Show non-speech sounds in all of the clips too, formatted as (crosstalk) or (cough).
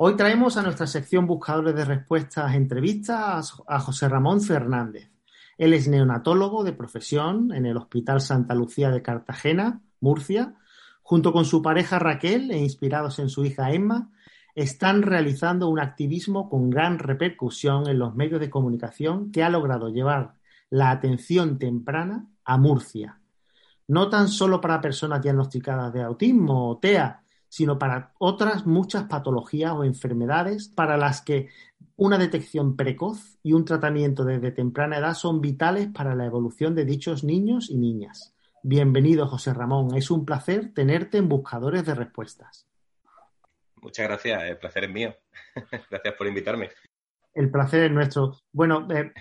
Hoy traemos a nuestra sección Buscadores de Respuestas entrevistas a José Ramón Fernández. Él es neonatólogo de profesión en el Hospital Santa Lucía de Cartagena, Murcia. Junto con su pareja Raquel e inspirados en su hija Emma, están realizando un activismo con gran repercusión en los medios de comunicación que ha logrado llevar la atención temprana a Murcia. No tan solo para personas diagnosticadas de autismo o TEA, sino para otras muchas patologías o enfermedades para las que una detección precoz y un tratamiento desde temprana edad son vitales para la evolución de dichos niños y niñas. Bienvenido, José Ramón. Es un placer tenerte en Buscadores de Respuestas. Muchas gracias, el placer es mío. (laughs) gracias por invitarme. El placer es nuestro. Bueno, eh,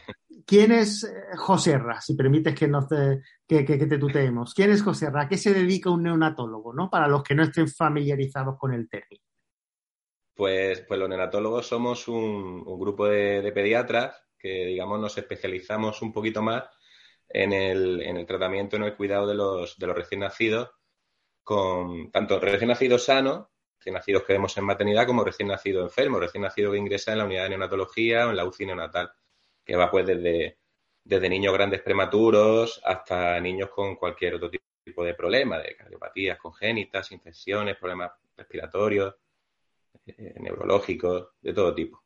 ¿quién es eh, José Ra? Si permites que, nos te, que, que, te tuteemos. ¿Quién es José Ra? ¿A qué se dedica un neonatólogo? ¿no? Para los que no estén familiarizados con el término. Pues, pues los neonatólogos somos un, grupo de, de, pediatras que, digamos, nos especializamos un poquito más en el, en el tratamiento, en el cuidado de los, de los recién nacidos, con tanto recién nacidos sanos recién nacidos que vemos en maternidad como recién nacido enfermo, recién nacido que ingresa en la unidad de neonatología o en la UCI neonatal, que va pues desde, desde niños grandes prematuros hasta niños con cualquier otro tipo de problema, de cardiopatías congénitas, infecciones, problemas respiratorios, eh, neurológicos, de todo tipo.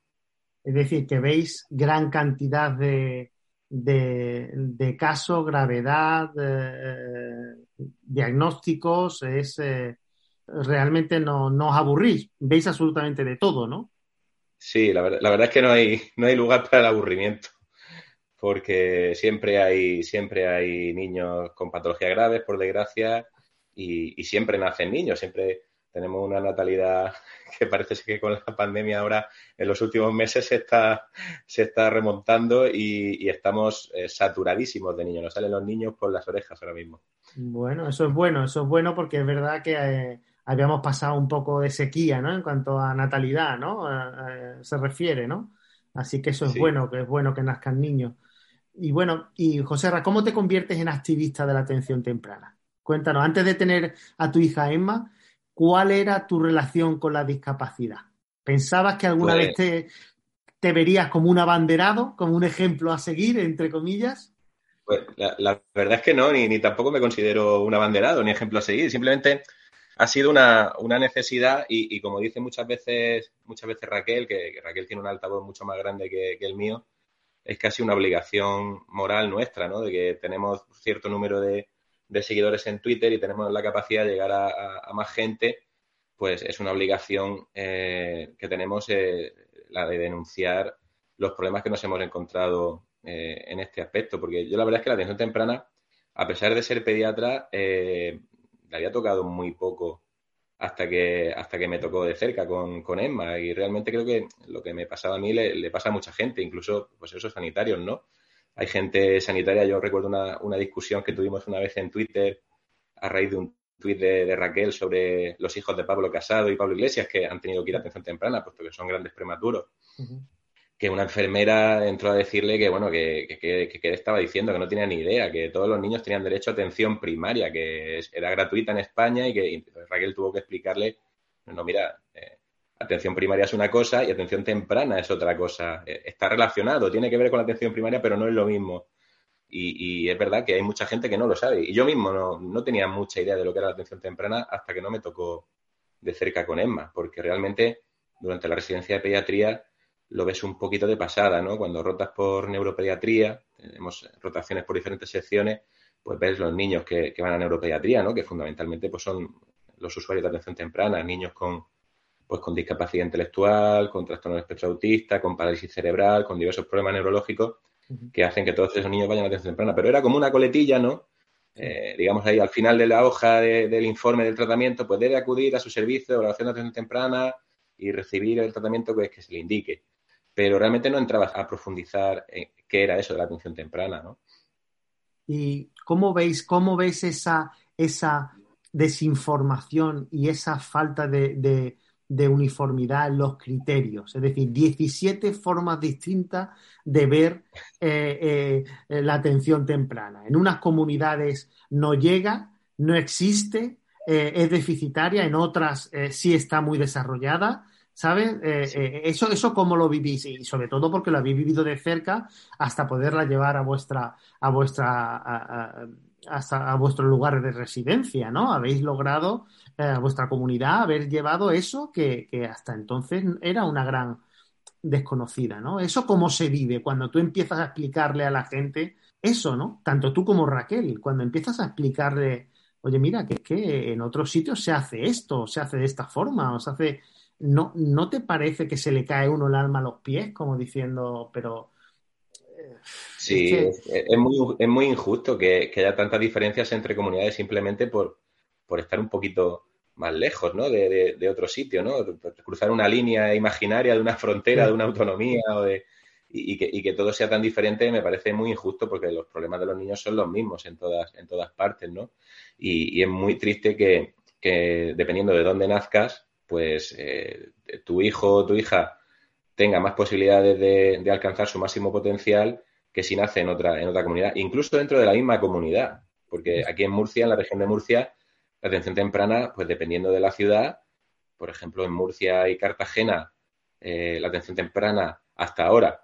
Es decir, que veis gran cantidad de, de, de casos, gravedad, eh, diagnósticos, es, eh, realmente no, no os aburrís, veis absolutamente de todo, ¿no? Sí, la verdad, la verdad es que no hay, no hay lugar para el aburrimiento, porque siempre hay, siempre hay niños con patologías graves, por desgracia, y, y siempre nacen niños, siempre tenemos una natalidad (laughs) que parece que con la pandemia ahora en los últimos meses se está, se está remontando y, y estamos eh, saturadísimos de niños. Nos salen los niños por las orejas ahora mismo. Bueno, eso es bueno, eso es bueno porque es verdad que eh, habíamos pasado un poco de sequía, ¿no? En cuanto a natalidad, ¿no? Eh, se refiere, ¿no? Así que eso es sí. bueno, que es bueno que nazcan niños. Y bueno, y José Ra, ¿cómo te conviertes en activista de la atención temprana? Cuéntanos, antes de tener a tu hija Emma, ¿cuál era tu relación con la discapacidad? ¿Pensabas que alguna pues... vez te, te, verías como un abanderado, como un ejemplo a seguir, entre comillas? Pues la, la verdad es que no, ni, ni, tampoco me considero un abanderado, ni ejemplo a seguir. Simplemente ha sido una, una necesidad y, como dice muchas veces, muchas veces Raquel, que, que, Raquel tiene un altavoz mucho más grande que, el mío, es casi una obligación moral nuestra, ¿no? De que tenemos cierto número de, seguidores en Twitter y tenemos la capacidad de llegar a, más gente, pues es una obligación eh, que tenemos eh, la de denunciar los problemas que nos hemos encontrado eh, en este aspecto. Porque yo la verdad es que la atención temprana, a pesar de ser pediatra, le había tocado muy poco hasta que, hasta que me tocó de cerca con, con Emma. Y realmente creo que lo que me pasaba a mí le, pasa a mucha gente, incluso pues esos sanitarios, ¿no? Hay gente sanitaria, yo recuerdo una, una, discusión que tuvimos una vez en Twitter a raíz de un tuit de, Raquel sobre los hijos de Pablo Casado y Pablo Iglesias que han tenido que ir a atención temprana, puesto que son grandes prematuros. Uh. Que una enfermera entró a decirle que, bueno, que, que, que, estaba diciendo, que no tenía ni idea, que todos los niños tenían derecho a atención primaria, que era gratuita en España y que y Raquel tuvo que explicarle, no, mira, eh, atención primaria es una cosa y atención temprana es otra cosa. Está relacionado, tiene que ver con la atención primaria, pero no es lo mismo. Y, es verdad que hay mucha gente que no lo sabe. Y yo mismo no, no, tenía mucha idea de lo que era la atención temprana hasta que no me tocó de cerca con Emma, porque realmente durante la residencia de pediatría lo ves un poquito de pasada, ¿no? Cuando rotas por neuropediatría, tenemos rotaciones por diferentes secciones, pues ves los niños que, van a neuropediatría, ¿no? Que fundamentalmente pues son los usuarios de atención temprana, niños con pues con discapacidad intelectual, con trastorno de espectro autista, con parálisis cerebral, con diversos problemas neurológicos que hacen que todos esos niños vayan a atención temprana. Pero era como una coletilla, ¿no? Eh, digamos ahí al final de la hoja del informe del tratamiento, pues debe acudir a su servicio de evaluación de atención temprana y recibir el tratamiento pues, que se le indique. Pero realmente no entrabas a profundizar en qué era eso de la atención temprana, ¿no? ¿Y cómo veis, cómo veis esa, esa desinformación y esa falta de, de uniformidad en los criterios, es decir, 17 formas distintas de ver eh, eh, la atención temprana. En unas comunidades no llega, no existe, eh, es deficitaria, en otras sí está muy desarrollada. ¿Sabes? eso, eso cómo lo vivís y sobre todo porque lo habéis vivido de cerca hasta poderla llevar a vuestra, a vuestra, hasta a vuestros lugares de residencia, ¿no? Habéis logrado eh, a vuestra comunidad haber llevado eso que, hasta entonces era una gran desconocida, ¿no? Eso cómo se vive cuando tú empiezas a explicarle a la gente eso, ¿no? Tanto tú como Raquel, cuando empiezas a explicarle, oye, mira, que es que en otros sitios se hace esto, se hace de esta forma, o se hace... ¿No, ¿No te parece que se le cae uno el alma a los pies como diciendo, pero Sí, es, muy, es muy injusto que, haya tantas diferencias entre comunidades simplemente por, por estar un poquito más lejos, ¿no? De, de, otro sitio, ¿no? Cruzar una línea imaginaria de una frontera, de una autonomía o de, y, que, y, que, todo sea tan diferente me parece muy injusto porque los problemas de los niños son los mismos en todas, en todas partes, ¿no? Y, es muy triste que, que, dependiendo de dónde nazcas, pues eh, tu hijo o tu hija tenga más posibilidades de, alcanzar su máximo potencial que si nace en otra, en otra comunidad, incluso dentro de la misma comunidad. Porque aquí en Murcia, en la región de Murcia, la atención temprana, pues dependiendo de la ciudad, por ejemplo, en Murcia y Cartagena, eh, la atención temprana hasta ahora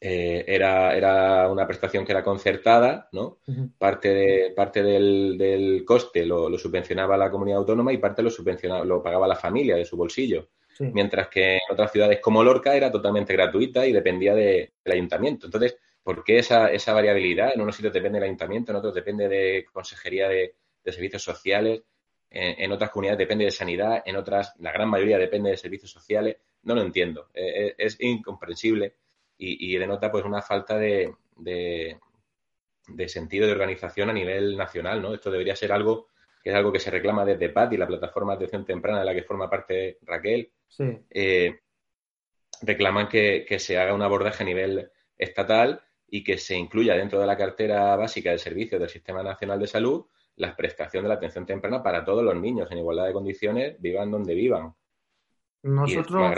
eh, era, era, una prestación que era concertada, ¿no? Parte, de, parte del, coste lo, lo, subvencionaba la comunidad autónoma y parte lo, subvencionaba, lo pagaba la familia de su bolsillo mientras que en otras ciudades como Lorca era totalmente gratuita y dependía del ayuntamiento. Entonces, ¿por qué esa, esa variabilidad? En unos sitios depende del ayuntamiento, en otros depende de consejería de, servicios sociales, en, otras comunidades depende de sanidad, en otras, la gran mayoría depende de servicios sociales. No lo entiendo, eh, eh, es, incomprensible y, denota pues una falta de, de, de sentido de organización a nivel nacional, ¿no? Esto debería ser algo que es algo que se reclama desde y la plataforma de atención temprana de la que forma parte Raquel, eh, reclaman que, se haga un abordaje a nivel estatal y que se incluya dentro de la cartera básica de servicios del Sistema Nacional de Salud la prestación de la atención temprana para todos los niños en igualdad de condiciones, vivan donde vivan. Nosotros,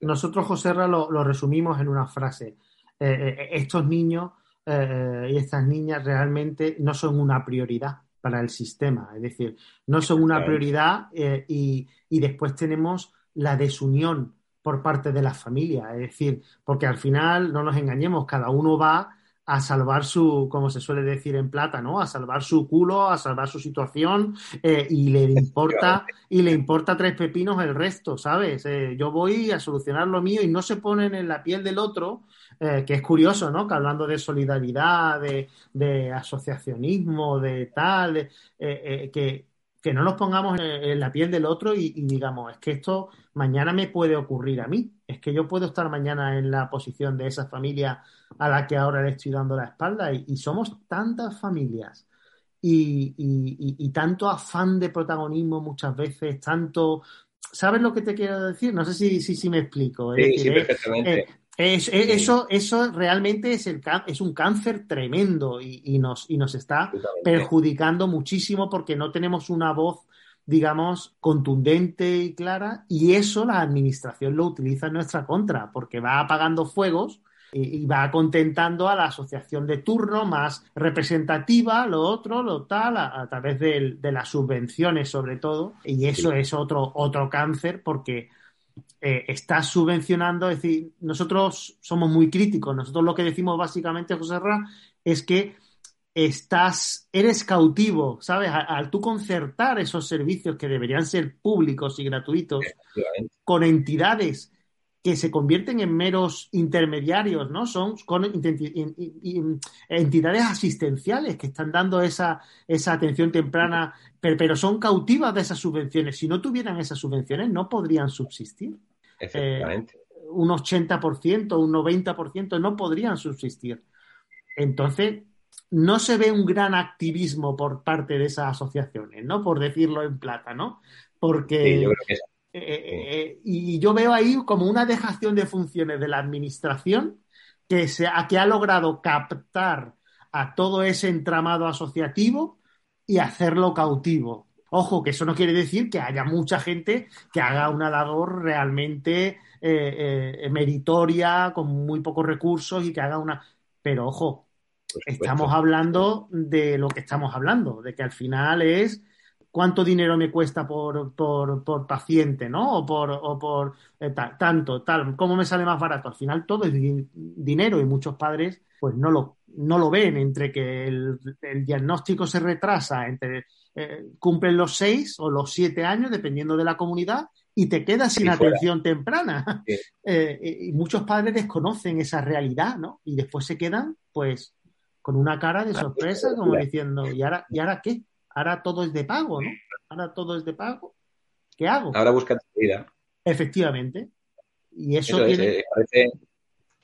nosotros José lo, lo, resumimos en una frase. Eh, eh, estos niños y estas niñas realmente no son una prioridad para el sistema. Es decir, no son una prioridad y, y, después tenemos la desunión por parte de la familia. Es decir, porque al final, no nos engañemos, cada uno va a salvar su, como se suele decir en plata, ¿no? A salvar su culo, a salvar su situación eh, y le (laughs) importa y le importa tres pepinos el resto, ¿sabes? Eh, yo voy a solucionar lo mío y no se ponen en la piel del otro, eh, que es curioso, ¿no? Que hablando de solidaridad, de, asociacionismo, de tal, que, que no nos pongamos en, la piel del otro y, digamos, es que esto mañana me puede ocurrir a mí, es que yo puedo estar mañana en la posición de esa familia a la que ahora le estoy dando la espalda y, somos tantas familias y, tanto afán de protagonismo muchas veces, tanto... ¿Sabes lo que te quiero decir? No sé si, si, si me explico. sí, sí, perfectamente. Eso, eso realmente es, el, es un cáncer tremendo y, nos, y nos está perjudicando muchísimo porque no tenemos una voz, digamos, contundente y clara y eso la administración lo utiliza en nuestra contra porque va apagando fuegos y, va contentando a la asociación de turno más representativa, lo otro, lo tal, a, través de, las subvenciones sobre todo. Y eso es otro, otro cáncer porque eh, estás subvencionando, es decir, nosotros somos muy críticos, nosotros lo que decimos básicamente, José Ra, es que estás, eres cautivo, ¿sabes? Al, tú concertar esos servicios que deberían ser públicos y gratuitos con entidades que se convierten en meros intermediarios, ¿no? Son con entidades asistenciales que están dando esa, esa atención temprana, pero, son cautivas de esas subvenciones. Si no tuvieran esas subvenciones, no podrían subsistir. Efectivamente. Eh, un 80%, un 90% no podrían subsistir. Entonces, no se ve un gran activismo por parte de esas asociaciones, ¿no? Por decirlo en plata, ¿no? Porque... Eh, eh, eh, y yo veo ahí como una dejación de funciones de la administración que, se, que ha logrado captar a todo ese entramado asociativo y hacerlo cautivo. Ojo, que eso no quiere decir que haya mucha gente que haga una labor realmente meritoria, con muy pocos recursos y que haga una... Pero ojo, estamos hablando de lo que estamos hablando, de que al final es cuánto dinero me cuesta por, por, paciente, ¿no? O por, o por eh, tanto, tal, cómo me sale más barato. Al final todo es dinero y muchos padres pues no lo, no lo ven entre que el, diagnóstico se retrasa, entre eh, cumplen los seis o los siete años, dependiendo de la comunidad, y te quedas sin atención temprana. (laughs) Eh, y muchos padres desconocen esa realidad, ¿no? Y después se quedan, pues, con una cara de sorpresa, como diciendo, ¿y ahora, ¿y ahora qué? Ahora todo es de pago, ¿no? Ahora todo es de pago. ¿Qué hago? Ahora busca vida. Efectivamente. Y eso, tiene... Eh,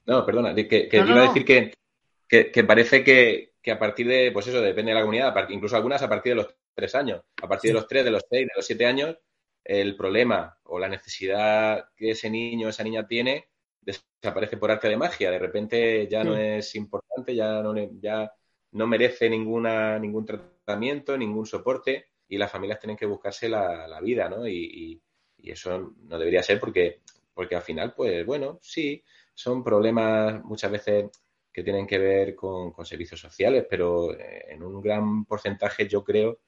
no, perdona, que, que iba a decir que, parece que, a partir de, pues eso, depende de la comunidad, incluso algunas a partir de los tres años, a partir de los tres, de los seis, de los siete años, el problema o la necesidad que ese niño o esa niña tiene desaparece por arte de magia. De repente ya no es importante, ya no, ya no merece ninguna, ningún tratamiento, ningún soporte y las familias tienen que buscarse la, vida, ¿no? Y, eso no debería ser porque, porque al final, pues bueno, sí, son problemas muchas veces que tienen que ver con, servicios sociales, pero eh, en un gran porcentaje yo creo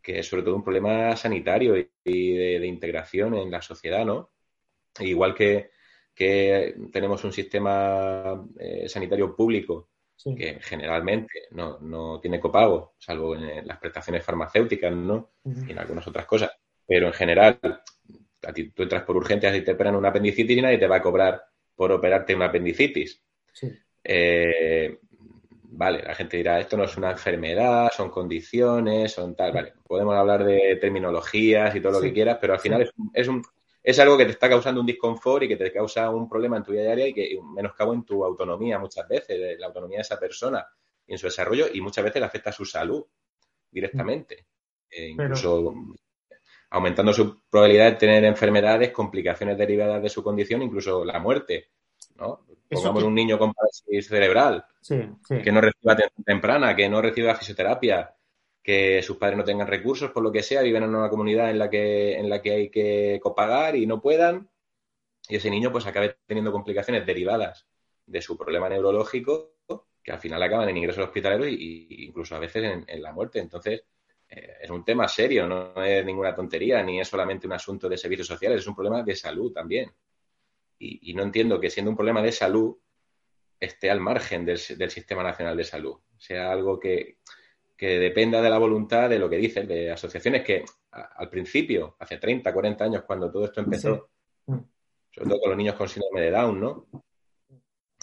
que es sobre todo un problema sanitario y, de, integración en la sociedad, ¿no? Igual que, que tenemos un sistema eh, sanitario público que generalmente no, no, tiene copago, salvo en las prestaciones farmacéuticas, ¿no? Y en algunas otras cosas. Pero en general, a ti, tú entras por urgencias y te operan una apendicitis y nadie te va a cobrar por operarte una apendicitis. Eh, vale, la gente dirá, esto no es una enfermedad, son condiciones, son tal, vale. Podemos hablar de terminologías y todo lo que quieras, pero al final es, es un, es algo que te está causando un disconfort y que te causa un problema en tu vida diaria y que menoscabo en tu autonomía muchas veces, la autonomía de esa persona y en su desarrollo y muchas veces le afecta a su salud directamente. E incluso aumentando su probabilidad de tener enfermedades, complicaciones derivadas de su condición, incluso la muerte. ¿no? Pongamos un niño con parálisis cerebral que no reciba atención temprana, que no reciba fisioterapia, que sus padres no tengan recursos, por lo que sea, viven en una comunidad en la que, en la que hay que copagar y no puedan, y ese niño pues acabe teniendo complicaciones derivadas de su problema neurológico que al final acaban en ingresos hospitalarios e incluso a veces en, la muerte. Entonces, eh, es un tema serio, no es ninguna tontería, ni es solamente un asunto de servicios sociales, es un problema de salud también. Y, no entiendo que siendo un problema de salud esté al margen del, del Sistema Nacional de Salud. Sea algo que, que dependa de la voluntad de lo que dices, de asociaciones que al principio, hace 30, 40 años, cuando todo esto empezó, sobre todo con los niños con síndrome de Down, ¿no?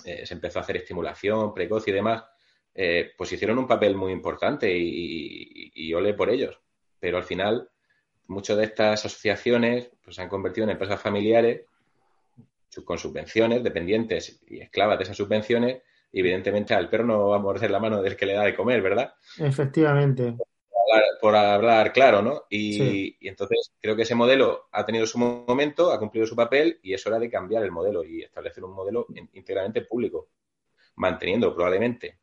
Eh, se empezó a hacer estimulación precoz y demás, eh, pues hicieron un papel muy importante y, y, ole por ellos. Pero al final, muchas de estas asociaciones pues, se han convertido en empresas familiares con subvenciones, dependientes y esclavas de esas subvenciones, evidentemente al perro no va a morder la mano del que le da de comer, ¿verdad? Efectivamente. Por hablar, claro, ¿no? Y, entonces creo que ese modelo ha tenido su momento, ha cumplido su papel y es hora de cambiar el modelo y establecer un modelo íntegramente público, manteniendo probablemente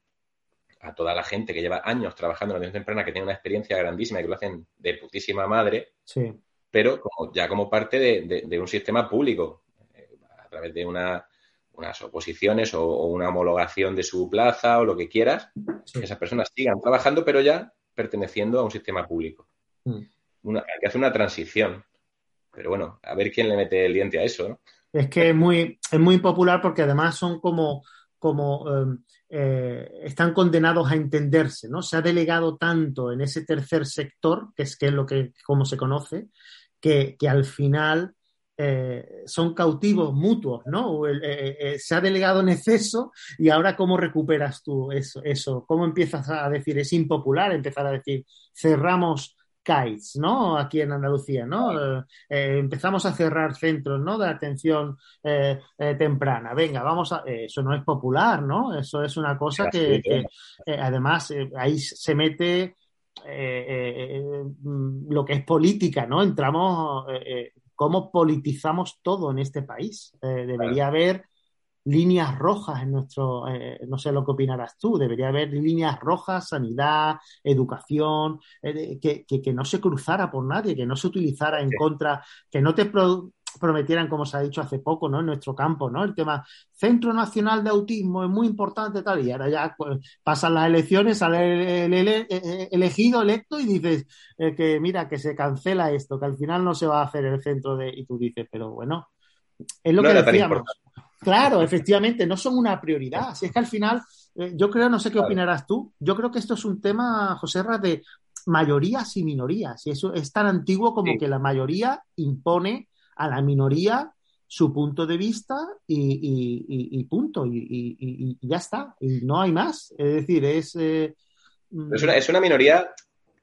a toda la gente que lleva años trabajando en la atención temprana, que tiene una experiencia grandísima y que lo hacen de putísima madre, sí. pero como, ya como parte de un sistema público, eh, a través de una unas oposiciones o, una homologación de su plaza o lo que quieras, que esas personas sigan trabajando, pero ya perteneciendo a un sistema público. Mm. hay que hacer una transición. pero bueno, a ver quién le mete el diente a eso, ¿no? Es que es muy, es muy popular porque además son como, como em, eh, están condenados a entenderse, ¿no? Se ha delegado tanto en ese tercer sector, que es, que es lo que como se conoce, que, que al final eh, son cautivos mutuos, ¿no? Eh, se ha delegado en exceso y ahora cómo recuperas tú eso, eso, cómo empiezas a decir, es impopular empezar a decir, cerramos kites, ¿no? Aquí en Andalucía, ¿no? Eh, eh, empezamos a cerrar centros, ¿no? De atención eh, temprana. Venga, vamos a... eso no es popular, ¿no? Eso es una cosa que, además ahí se mete lo que es política, ¿no? Entramos... cómo politizamos todo en este país. debería haber líneas rojas en nuestro, eh, no sé lo que opinarás tú, debería haber líneas rojas, sanidad, educación, eh, que, que, no se cruzara por nadie, que no se utilizara en contra, que no te prometieran, como se ha dicho hace poco, ¿no? En nuestro campo, ¿no? El tema Centro Nacional de Autismo es muy importante, tal, y ahora ya pues, pasan las elecciones, sale el, eh, elegido, electo, y dices que mira, que se cancela esto, que al final no se va a hacer el centro de, y tú dices, pero bueno, es lo que decíamos. Claro, efectivamente, no son una prioridad. Si es que al final, eh, yo creo, no sé qué opinarás tú, yo creo que esto es un tema, José Ra, de mayorías y minorías. Y eso es tan antiguo como que la mayoría impone a la minoría su punto de vista y, punto. Y, ya está. Y no hay más. Es decir, es. Eh, es, una, es una minoría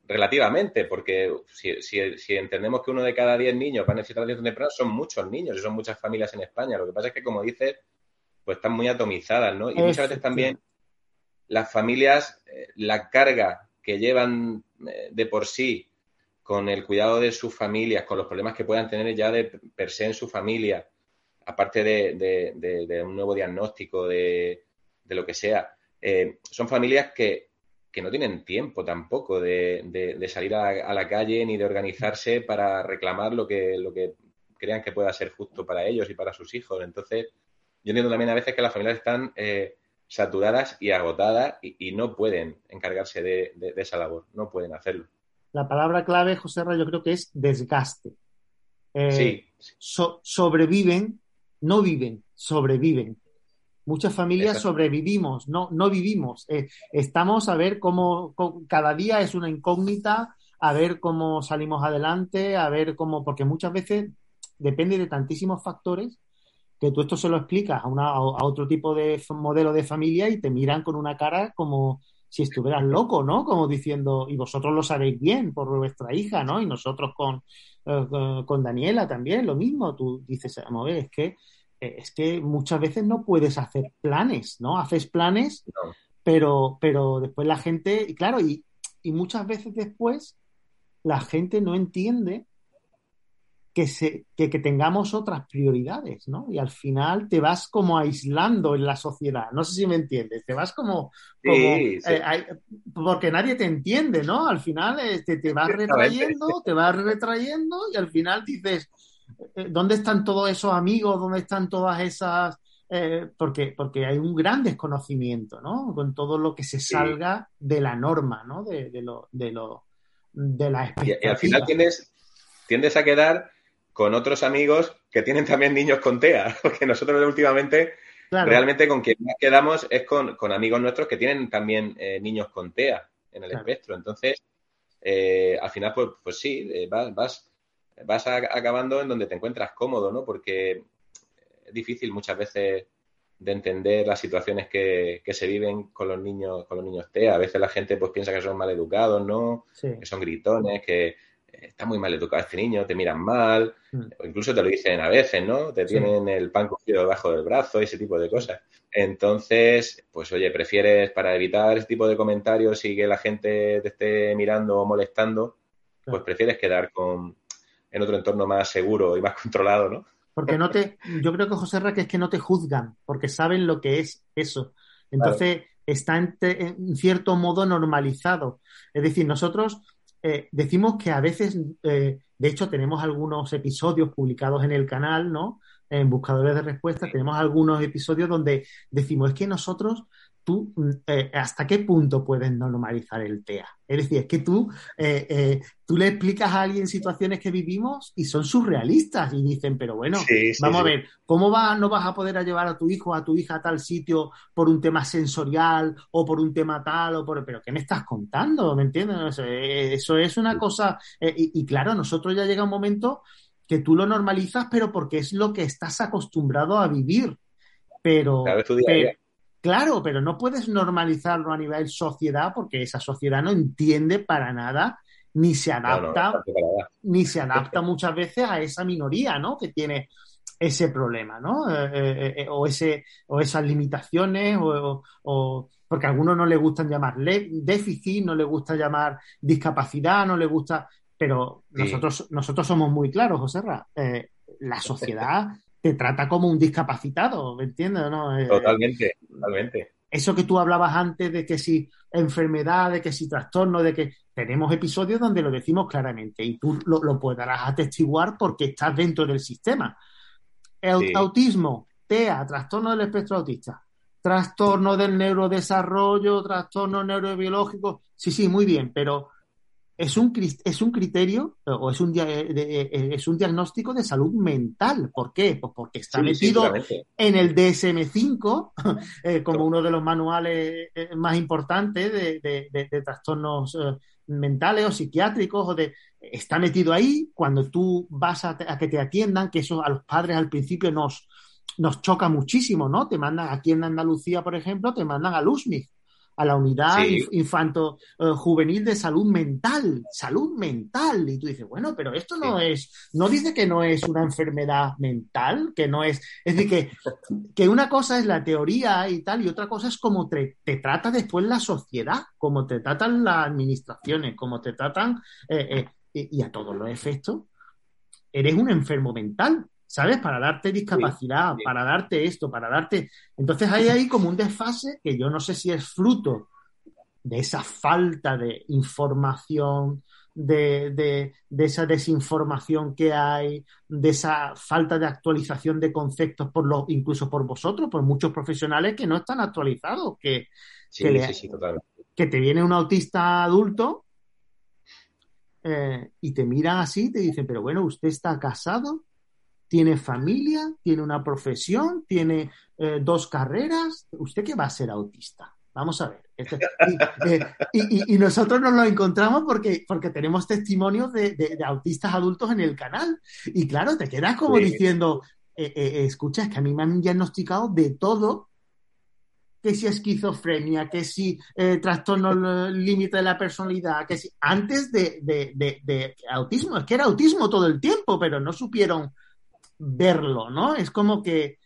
relativamente, porque si, si, entendemos que uno de cada diez niños va a necesitar atención temprana, son muchos niños y son muchas familias en España. Lo que pasa es que, como dices, pues están muy atomizadas, ¿no? Y muchas veces también las familias, eh, la carga que llevan eh, de por sí con el cuidado de sus familias, con los problemas que puedan tener ya de per se en su familia, aparte de, un nuevo diagnóstico, de, lo que sea, eh, son familias que no tienen tiempo tampoco de, salir a, la calle ni de organizarse para reclamar lo que, lo que crean que pueda ser justo para ellos y para sus hijos. Entonces, yo entiendo también a veces que las familias están eh, saturadas y agotadas y, no pueden encargarse de, esa labor, no pueden hacerlo. La palabra clave, José Ra, yo creo que es desgaste. Eh, sí. sobreviven, no viven, sobreviven. Muchas familias sobrevivimos, no, no vivimos. Eh, estamos a ver cómo, cada día es una incógnita, a ver cómo salimos adelante, a ver cómo, porque muchas veces depende de tantísimos factores que tú esto se lo explicas a, una, a otro tipo de modelo de familia y te miran con una cara como si estuvieras loco, ¿no? Como diciendo, y vosotros lo sabéis bien por vuestra hija, ¿no? Y nosotros con, eh, con Daniela también, lo mismo. Tú dices, a ver, es que eh, es que muchas veces no puedes hacer planes, ¿no? Haces planes, pero, pero después la gente, y claro, y, muchas veces después la gente no entiende que, se, que, tengamos otras prioridades, ¿no? Y al final te vas como aislando en la sociedad. No sé si me entiendes. Te vas como. Eh, porque nadie te entiende, ¿no? Al final eh, te, te vas retrayendo, te vas retrayendo y al final dices, eh, ¿dónde están todos esos amigos? ¿Dónde están todas esas...? Eh, porque, porque hay un gran desconocimiento, ¿no? Con todo lo que se salga de la norma, ¿no? De, lo, de, lo, de la Y, al final tienes, tiendes a quedar con otros amigos que tienen también niños con TEA, (laughs) porque nosotros últimamente realmente con quien más quedamos es con, amigos nuestros que tienen también eh, niños con TEA en el espectro. Entonces, al final, pues, pues sí, vas, vas vas acabando en donde te encuentras cómodo, ¿no? Porque es difícil muchas veces de entender las situaciones que, se viven con los niños, con los niños TEA. A veces la gente pues piensa que son mal educados, ¿no? Que son gritones, que está muy mal educado este niño, te miran mal, mm. o incluso te lo dicen a veces, ¿no? Te tienen el pan cogido debajo del brazo, ese tipo de cosas. Entonces, pues oye, prefieres para evitar ese tipo de comentarios y que la gente te esté mirando o molestando, pues prefieres quedar con, en otro entorno más seguro y más (laughs) controlado, ¿no? Porque no te, yo creo que José Ra, que es que no te juzgan, porque saben lo que es eso. Entonces está en, cierto modo normalizado. Es decir, nosotros eh, decimos que a veces, eh, de hecho, tenemos algunos episodios publicados en el canal, ¿no? En Buscadores de Respuestas, tenemos algunos episodios donde decimos, es que nosotros tú, eh, ¿hasta qué punto puedes normalizar el TEA? Es decir, es que tú, eh, eh, tú le explicas a alguien situaciones que vivimos y son surrealistas y dicen, pero bueno, vamos a ver, ¿cómo va, no vas a poder llevar a tu hijo o a tu hija a tal sitio por un tema sensorial o por un tema tal o por... Pero ¿qué me estás contando? ¿Me entiendes? Eso es una cosa... y, claro, nosotros ya llega un momento que tú lo normalizas, pero porque es lo que estás acostumbrado a vivir. Pero, Claro, pero no puedes normalizarlo a nivel sociedad porque esa sociedad no entiende para nada ni se adapta ni se adapta muchas veces a esa minoría, ¿no? Que tiene ese problema, ¿no? Eh, eh, eh, o ese o esas limitaciones o, porque a algunos no le gustan llamar déficit, no le gusta llamar discapacidad, no le gusta, pero nosotros nosotros somos muy claros, José Ra. la (laughs) sociedad te trata como un discapacitado, ¿me entiendes? ¿no? Eh, totalmente, totalmente. Eso que tú hablabas antes de que si enfermedad, de que si trastorno, de que tenemos episodios donde lo decimos claramente y tú lo, lo podrás atestiguar porque estás dentro del sistema. El autismo, TEA, trastorno del espectro autista, trastorno del neurodesarrollo, trastorno neurobiológico, sí, sí, muy bien, pero es un, es un criterio o es un, eh, es un diagnóstico de salud mental. ¿Por qué? Pues porque está metido en el DSM-5 (laughs) eh, como uno de los manuales eh, más importantes de, trastornos mentales o psiquiátricos o de está metido ahí cuando tú vas a, que te atiendan, que eso a los padres al principio nos, nos choca muchísimo, ¿no? Te mandan aquí en Andalucía, por ejemplo, te mandan a Lusmig a la unidad infanto eh, juvenil de salud mental, salud mental. Y tú dices, bueno, pero esto no es, no dice que no es una enfermedad mental, que no es, es decir, que, que una cosa es la teoría y tal, y otra cosa es cómo te, trata después la sociedad, cómo te tratan las administraciones, cómo te tratan, eh, eh, y a todos los efectos, eres un enfermo mental. ¿Sabes? Para darte discapacidad, para darte esto, para darte... Entonces hay ahí como un desfase que yo no sé si es fruto de esa falta de información, de, esa desinformación que hay, de esa falta de actualización de conceptos por los, incluso por vosotros, por muchos profesionales que no están actualizados, que, que, te viene un autista adulto eh, y te miran así y te dicen, pero bueno, usted está casado, tiene familia, tiene una profesión, tiene eh, dos carreras. ¿Usted qué va a ser autista? Vamos a ver. Este, eh, y, nosotros nos lo encontramos porque, porque tenemos testimonios de, autistas adultos en el canal. Y claro, te quedas como diciendo, eh, escucha, es que a mí me han diagnosticado de todo, que si esquizofrenia, que si trastorno límite de la personalidad, que si antes de, de autismo, es que era autismo todo el tiempo, pero no supieron verlo, ¿no? Es como que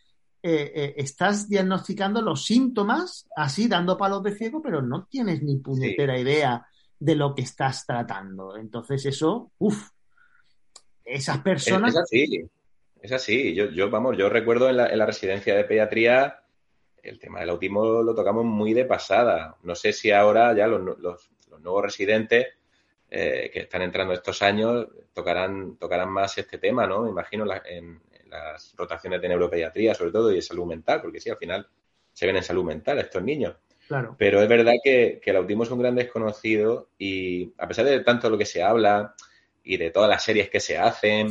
eh, eh, estás diagnosticando los síntomas así, dando palos de ciego, pero no tienes ni puñetera idea de lo que estás tratando. Entonces eso, uff, esas personas... Es, así, es así. Yo, yo, vamos, yo recuerdo en la, en la residencia de pediatría el tema del autismo lo tocamos muy de pasada. No sé si ahora ya los, los, los nuevos residentes eh, que están entrando estos años tocarán, tocarán más este tema, ¿no? Me imagino en, las rotaciones de neuropediatría, sobre todo, y de salud mental, porque sí, al final se ven en salud mental estos niños. Claro. Pero es verdad que, que el autismo es un gran desconocido y a pesar de tanto lo que se habla, y de todas las series que se hacen.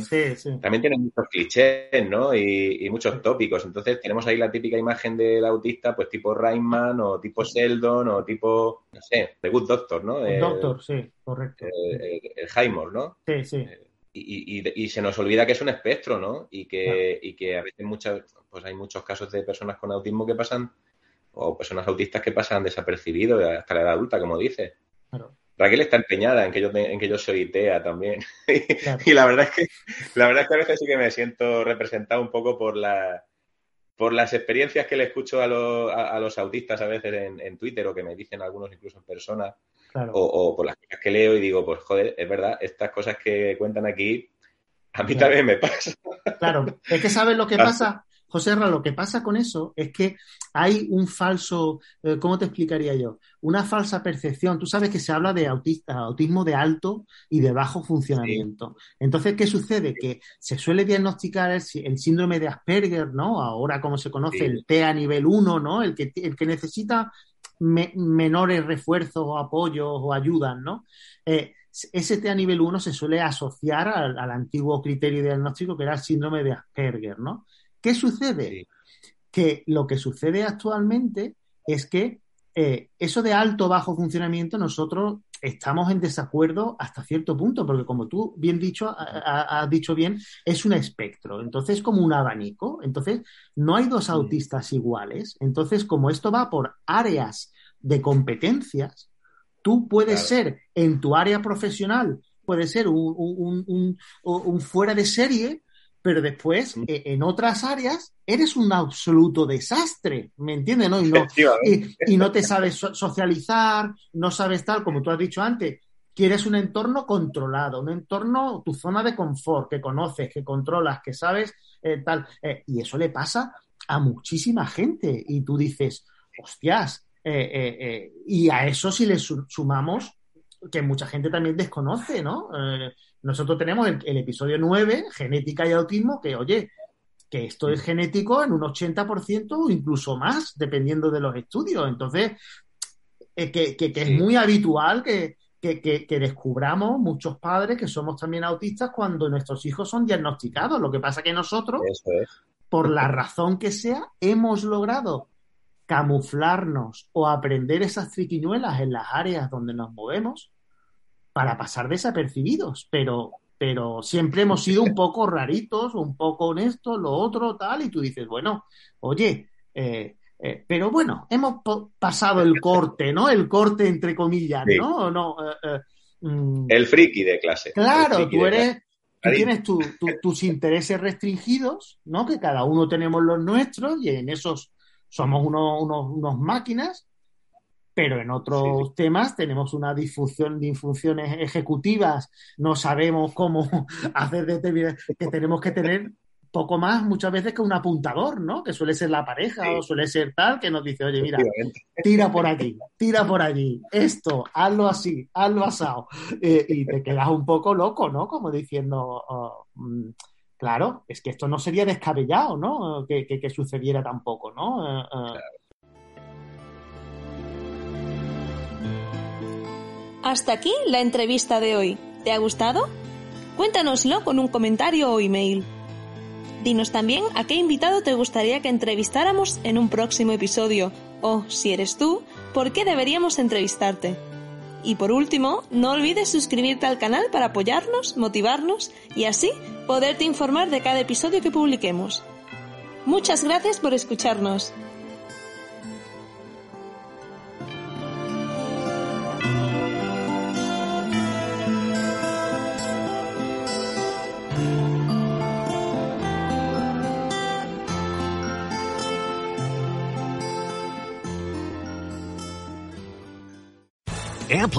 También tienen muchos clichés, ¿no? Y, muchos tópicos. Entonces tenemos ahí la típica imagen del autista, pues tipo Rayman o tipo Sheldon o tipo, no sé, The Good Doctor, ¿no? El, Doctor, sí, correcto. El, el, ¿no? Sí, sí. Eh, y, y, se nos olvida que es un espectro, ¿no? Y que, y que a veces muchas, pues hay muchos casos de personas con autismo que pasan, o personas autistas que pasan desapercibidos hasta la edad adulta, como dice. Claro. Raquel está empeñada en que yo, en que yo soy TEA también. (laughs) y la verdad, es que, la verdad es que a veces sí que me siento representado un poco por, la, por las experiencias que le escucho a, a, los autistas a veces en, Twitter o que me dicen algunos incluso en persona. O, por las cosas que leo y digo, pues joder, es verdad, estas cosas que cuentan aquí a mí también me pasa. Claro, es que sabes lo que (laughs) pasa, José lo que pasa con eso es que hay un falso, eh, ¿cómo te explicaría yo? Una falsa percepción. Tú sabes que se habla de autista, autismo de alto y de bajo funcionamiento. Entonces, ¿qué sucede? Que se suele diagnosticar el, síndrome de Asperger, ¿no? Ahora, como se conoce, el T a nivel 1, ¿no? El que, el que necesita menores refuerzos o apoyos o ayudas, ¿no? Eh, ST a nivel 1 se suele asociar al, antiguo criterio diagnóstico que era el síndrome de Asperger, ¿no? ¿Qué sucede? Que lo que sucede actualmente es que eh, eso de alto o bajo funcionamiento nosotros estamos en desacuerdo hasta cierto punto, porque como tú bien dicho, has dicho bien, es un espectro, entonces como un abanico, entonces no hay dos autistas iguales, entonces como esto va por áreas de competencias, tú puedes ser en tu área profesional, puede ser un, fuera de serie, pero después eh, en otras áreas eres un absoluto desastre, ¿me entiendes? ¿no? Y, no, y, no te sabes socializar, no sabes tal, como tú has dicho antes, quieres un entorno controlado, un entorno, tu zona de confort, que conoces, que controlas, que sabes, eh, tal. Eh, y eso le pasa a muchísima gente. Y tú dices, hostias, y a eso si le sumamos que mucha gente también desconoce, ¿no? Nosotros tenemos el, episodio 9, genética y autismo, que oye, que esto es genético en un 80% o incluso más, dependiendo de los estudios. Entonces, eh, que, es muy habitual que, descubramos muchos padres que somos también autistas cuando nuestros hijos son diagnosticados. Lo que pasa que nosotros, por la razón que sea, hemos logrado camuflarnos o aprender esas triquiñuelas en las áreas donde nos movemos para pasar desapercibidos, pero, pero siempre hemos sido un poco raritos, un poco honestos, lo otro, tal, y tú dices, bueno, oye, eh, eh, pero bueno, hemos pasado el corte, ¿no? El corte entre comillas, ¿no? no eh, mm. el friki de clase. Claro, tú eres, tú tienes tus intereses restringidos, ¿no? Que cada uno tenemos los nuestros y en esos somos unos, unos, unos máquinas pero en otros temas tenemos una disfunción de infunciones ejecutivas, no sabemos cómo (laughs) hacer determinadas, que tenemos que tener poco más muchas veces que un apuntador, ¿no? Que suele ser la pareja o suele ser tal, que nos dice, oye, mira, tira por aquí, tira por allí, esto, hazlo así, hazlo asado. Eh, y te quedas un poco loco, ¿no? Como diciendo, oh, mm, claro, es que esto no sería descabellado, ¿no? Que, que, sucediera tampoco, ¿no? Eh, eh, Hasta aquí la entrevista de hoy. ¿Te ha gustado? Cuéntanoslo con un comentario o email. Dinos también a qué invitado te gustaría que entrevistáramos en un próximo episodio o, si eres tú, por qué deberíamos entrevistarte. Y por último, no olvides suscribirte al canal para apoyarnos, motivarnos y así poderte informar de cada episodio que publiquemos. Muchas gracias por escucharnos.